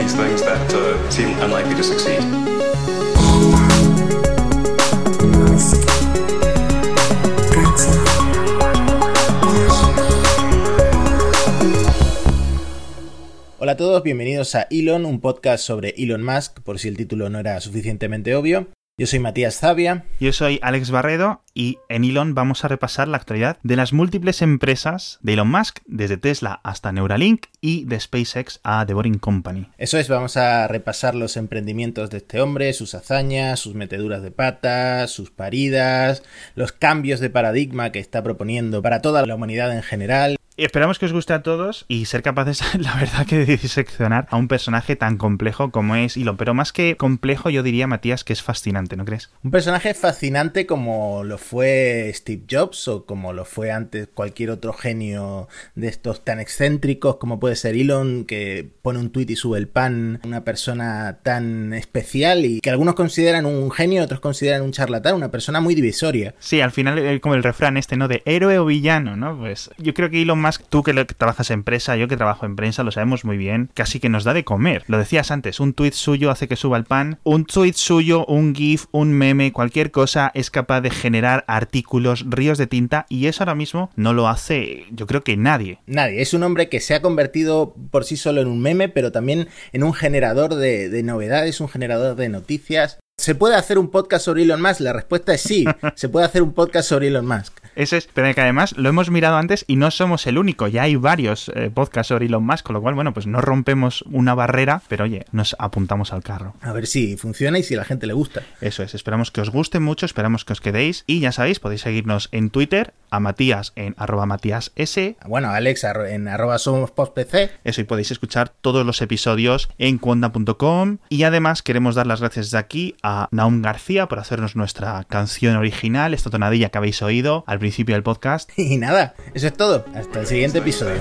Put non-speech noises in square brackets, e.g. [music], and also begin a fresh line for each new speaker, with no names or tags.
uh.
Hola a todos, bienvenidos a Elon, un podcast sobre Elon Musk, por si el título no era suficientemente obvio. Yo soy Matías Zavia.
Yo soy Alex Barredo y en Elon vamos a repasar la actualidad de las múltiples empresas de Elon Musk, desde Tesla hasta Neuralink y de SpaceX a The Boring Company.
Eso es, vamos a repasar los emprendimientos de este hombre, sus hazañas, sus meteduras de patas, sus paridas, los cambios de paradigma que está proponiendo para toda la humanidad en general.
Esperamos que os guste a todos y ser capaces, [laughs] la verdad, que de diseccionar a un personaje tan complejo como es Elon. Pero más que complejo, yo diría, Matías, que es fascinante, ¿no crees?
Un personaje fascinante como lo fue Steve Jobs o como lo fue antes cualquier otro genio de estos tan excéntricos como puede ser Elon, que pone un tweet y sube el pan. Una persona tan especial y que algunos consideran un genio, otros consideran un charlatán, una persona muy divisoria.
Sí, al final, eh, como el refrán este, ¿no? De héroe o villano, ¿no? Pues yo creo que Elon más tú que trabajas en prensa, yo que trabajo en prensa, lo sabemos muy bien, casi que nos da de comer. Lo decías antes, un tuit suyo hace que suba el pan, un tuit suyo, un GIF, un meme, cualquier cosa es capaz de generar artículos, ríos de tinta y eso ahora mismo no lo hace, yo creo que nadie.
Nadie, es un hombre que se ha convertido por sí solo en un meme, pero también en un generador de, de novedades, un generador de noticias. ¿Se puede hacer un podcast sobre Elon Musk? La respuesta es sí, [laughs] se puede hacer un podcast sobre Elon Musk.
Ese es, pero que además lo hemos mirado antes y no somos el único, ya hay varios eh, podcasts sobre Elon Musk, con lo cual, bueno, pues no rompemos una barrera, pero oye, nos apuntamos al carro.
A ver si funciona y si a la gente le gusta.
Eso es, esperamos que os guste mucho, esperamos que os quedéis y ya sabéis, podéis seguirnos en Twitter, a Matías en arroba Matías S.
Bueno, Alex en arroba somos postpc.
Eso, y podéis escuchar todos los episodios en cuonda.com y además queremos dar las gracias de aquí a Naum García por hacernos nuestra canción original, esta tonadilla que habéis oído al principio del podcast. [laughs]
Y nada, eso es todo. Hasta el siguiente episodio.